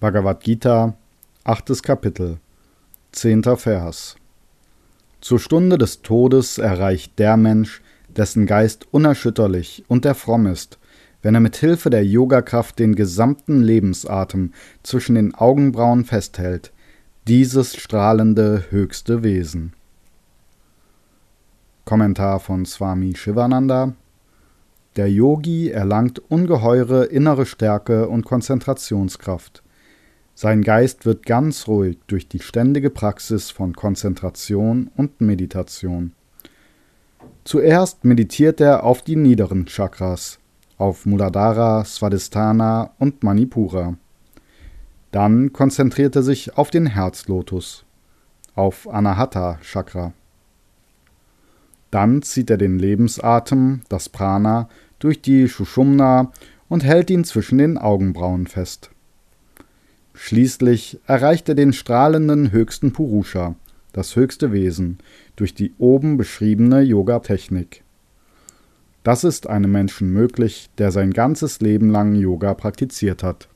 Bhagavad Gita, 8. Kapitel, 10. Vers. Zur Stunde des Todes erreicht der Mensch, dessen Geist unerschütterlich und der fromm ist, wenn er mit Hilfe der Yogakraft den gesamten Lebensatem zwischen den Augenbrauen festhält, dieses strahlende höchste Wesen. Kommentar von Swami Shivananda Der Yogi erlangt ungeheure innere Stärke und Konzentrationskraft. Sein Geist wird ganz ruhig durch die ständige Praxis von Konzentration und Meditation. Zuerst meditiert er auf die niederen Chakras, auf Muladhara, Svadhisthana und Manipura. Dann konzentriert er sich auf den Herzlotus, auf Anahata Chakra. Dann zieht er den Lebensatem, das Prana, durch die Shushumna und hält ihn zwischen den Augenbrauen fest. Schließlich erreicht er den strahlenden höchsten Purusha, das höchste Wesen, durch die oben beschriebene Yoga-Technik. Das ist einem Menschen möglich, der sein ganzes Leben lang Yoga praktiziert hat.